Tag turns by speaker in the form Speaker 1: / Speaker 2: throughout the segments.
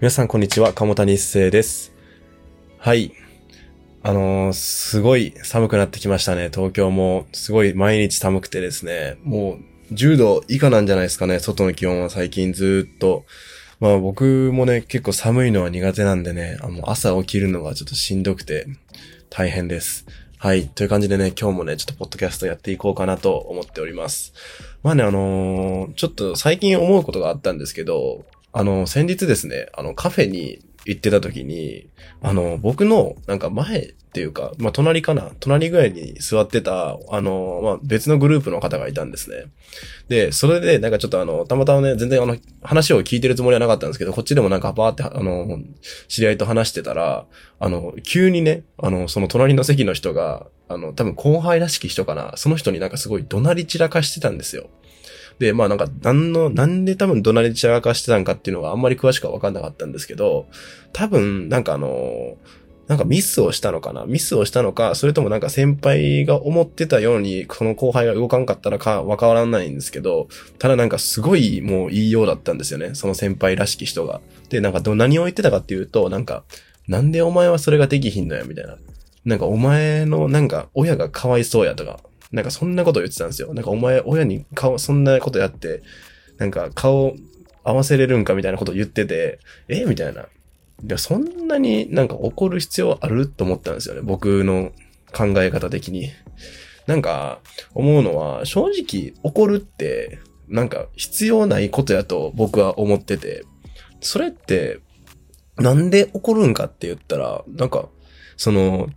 Speaker 1: 皆さんこんにちは、鴨谷一生です。はい。あのーすごい寒くなってきましたね。東京もすごい毎日寒くてですね。もう10度以下なんじゃないですかね。外の気温は最近ずっと。まあ僕もね、結構寒いのは苦手なんでね、あの朝起きるのがちょっとしんどくて大変です。はい。という感じでね、今日もね、ちょっとポッドキャストやっていこうかなと思っております。まあね、あのーちょっと最近思うことがあったんですけど、あの、先日ですね、あの、カフェに行ってた時に、あの、僕の、なんか前っていうか、まあ、隣かな隣ぐらいに座ってた、あの、まあ、別のグループの方がいたんですね。で、それで、なんかちょっとあの、たまたまね、全然あの、話を聞いてるつもりはなかったんですけど、こっちでもなんかバーって、あの、知り合いと話してたら、あの、急にね、あの、その隣の席の人が、あの、多分後輩らしき人かな、その人になんかすごい怒鳴り散らかしてたんですよ。で、まあなんか、なんの、なんで多分怒鳴り散らかしてたんかっていうのがあんまり詳しくは分かんなかったんですけど、多分、なんかあの、なんかミスをしたのかな？ミスをしたのか、それともなんか先輩が思ってたように、その後輩が動かんかったらか、わからないんですけど、ただなんかすごいもう言いようだったんですよね。その先輩らしき人が。で、なんかど、何を言ってたかっていうと、なんか、なんでお前はそれができひんのや、みたいな。なんかお前の、なんか親がかわいそうやとか、なんかそんなこと言ってたんですよ。なんかお前親に顔、そんなことやって、なんか顔合わせれるんかみたいなこと言ってて、え？みたいな。いや、そんなになんか怒る必要あると思ったんですよね。僕の考え方的に。なんか思うのは、正直怒るって、なんか必要ないことやと僕は思ってて、それって、なんで怒るんかって言ったら、なんか、その、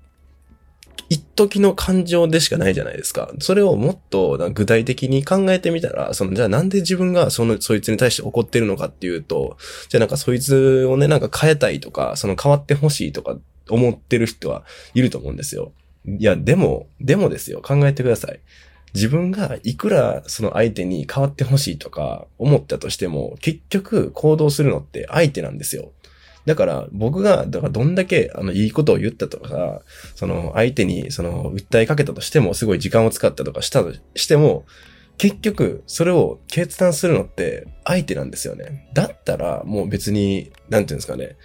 Speaker 1: 一時の感情でしかないじゃないですか。それをもっと具体的に考えてみたら、その、じゃあなんで自分がその、そいつに対して怒ってるのかっていうと、じゃあなんかそいつをね、なんか変えたいとか、その変わってほしいとか思ってる人はいると思うんですよ。いや、でも、でもですよ、考えてください。自分がいくらその相手に変わってほしいとか思ったとしても、結局行動するのって相手なんですよ。だから僕が、だからどんだけあのいいことを言ったとか、その相手にその訴えかけたとしても、すごい時間を使ったとかしたとしても、結局それを決断するのって相手なんですよね。だったらもう別に、なんていうんですかね。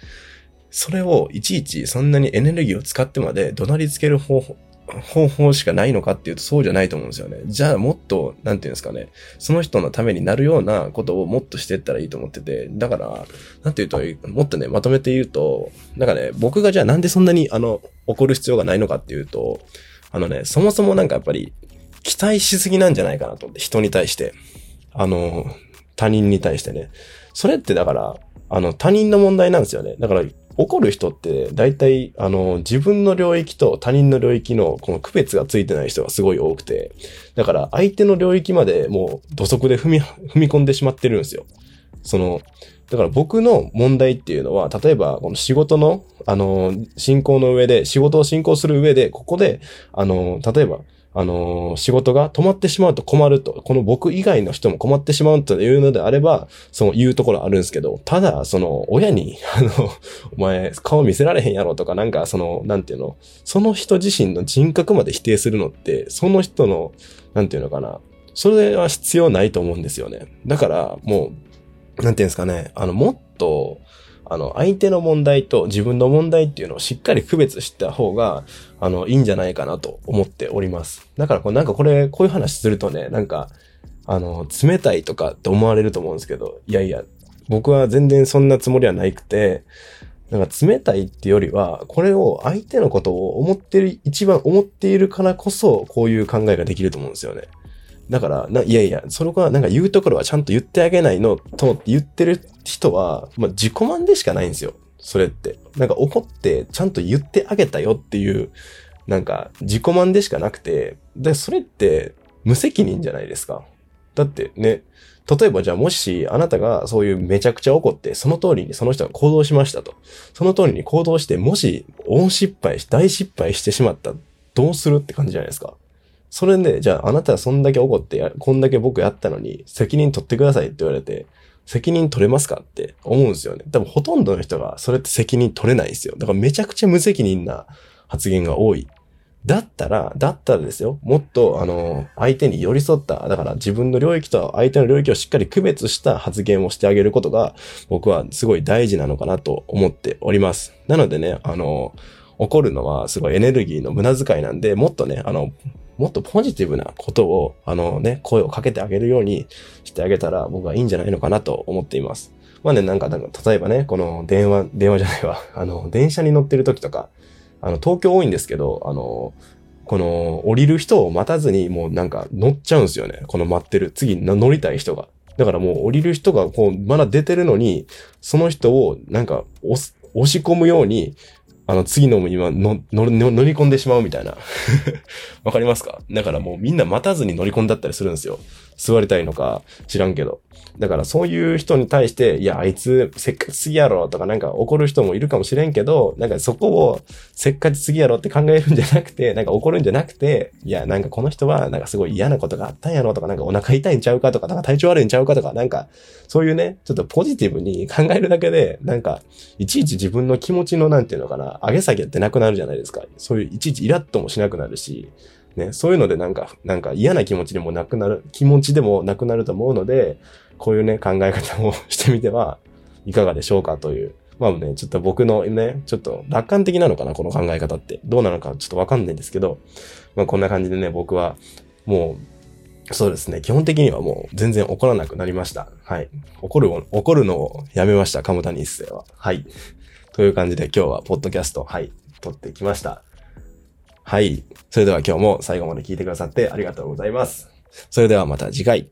Speaker 1: それをいちいちそんなにエネルギーを使ってまで怒鳴りつける方法、方法しかないのかっていうとそうじゃないと思うんですよね。じゃあもっと、なんていうんですかね、その人のためになるようなことをもっとしていったらいいと思ってて、だから、なんていうと、もっとね、まとめて言うと、なんかね、僕がじゃあなんでそんなに、あの、怒る必要がないのかっていうと、あのね、そもそもなんかやっぱり、期待しすぎなんじゃないかなと思って、人に対して。あの、他人に対してね。それってだから、あの、他人の問題なんですよね。だから、怒る人って、大体、あの、自分の領域と他人の領域の、この区別がついてない人がすごい多くて、だから、相手の領域までもう、土足で踏み、踏み込んでしまってるんですよ。その、だから僕の問題っていうのは、例えば、この仕事の、あの、進行の上で、仕事を進行する上で、ここで、あの、例えば、あの仕事が止まってしまうと困ると、この僕以外の人も困ってしまうというのであれば、その言うところあるんですけど、ただ、その、親に、あの、お前、顔見せられへんやろとか、なんか、その、なんていうの、その人自身の人格まで否定するのって、その人の、なんていうのかな、それは必要ないと思うんですよね。だから、もう、なんていうんですかね、あの、もっと、あの、相手の問題と自分の問題っていうのをしっかり区別した方が、あの、いいんじゃないかなと思っております。だから、こうなんかこれ、こういう話するとね、なんか、あの、冷たいとかって思われると思うんですけど、いやいや、僕は全然そんなつもりはないくて、なんか冷たいってよりは、これを相手のことを思ってる、一番思っているからこそ、こういう考えができると思うんですよね。だから、いやいや、それはなんか言うところはちゃんと言ってあげないのと思って言ってる人は、まあ自己満でしかないんですよ。それって。なんか怒ってちゃんと言ってあげたよっていう、なんか自己満でしかなくて、で、それって無責任じゃないですか。だってね、例えばじゃあもしあなたがそういうめちゃくちゃ怒って、その通りにその人が行動しましたと。その通りに行動して、もし大失敗し、大失敗してしまったどうするって感じじゃないですか。それで、じゃああなたはそんだけ怒ってや、こんだけ僕やったのに、責任取ってくださいって言われて、責任取れますかって思うんですよね。多分ほとんどの人がそれって責任取れないんですよ。だからめちゃくちゃ無責任な発言が多い。だったら、だったらですよ、もっと、あの、相手に寄り添った、だから自分の領域と相手の領域をしっかり区別した発言をしてあげることが、僕はすごい大事なのかなと思っております。なのでね、あの、怒るのはすごいエネルギーの無駄遣いなんで、もっとね、あの、もっとポジティブなことを、あのね、声をかけてあげるようにしてあげたら僕はいいんじゃないのかなと思っています。まあね、なんか、なんか例えばね、この電話、電話じゃないわ、あの、電車に乗ってる時とか、あの、東京多いんですけど、あの、この、降りる人を待たずに、もうなんか乗っちゃうんですよね。この待ってる。次乗りたい人が。だからもう降りる人がこう、まだ出てるのに、その人をなんか押し込むように、あの、次のも今の乗り込んでしまうみたいな。わかりますか？だからもうみんな待たずに乗り込んだったりするんですよ。座りたいのか知らんけど。だからそういう人に対して、いや、あいつせっかちすぎやろとかなんか怒る人もいるかもしれんけど、なんかそこをせっかちすぎやろって考えるんじゃなくて、なんか怒るんじゃなくて、いや、なんかこの人はなんかすごい嫌なことがあったんやろとか、なんかお腹痛いんちゃうかとか、なんか体調悪いんちゃうかとか、なんかそういうね、ちょっとポジティブに考えるだけで、なんかいちいち自分の気持ちのなんていうのかな、上げ下げってなくなるじゃないですか。そういういちいちイラッともしなくなるし、ね、そういうのでなんか、なんか嫌な気持ちでもなくなる、気持ちでもなくなると思うので、こういうね、考え方をしてみてはいかがでしょうかという。まあね、ちょっと僕のね、ちょっと楽観的なのかな、この考え方って。どうなのかちょっとわかんないんですけど、まあこんな感じでね、僕はもう、そうですね。基本的にはもう全然怒らなくなりました。はい。怒る、怒るのをやめました。鴨谷一世は。はい。という感じで今日はポッドキャスト、はい、撮ってきました。はい。それでは今日も最後まで聞いてくださってありがとうございます。それではまた次回。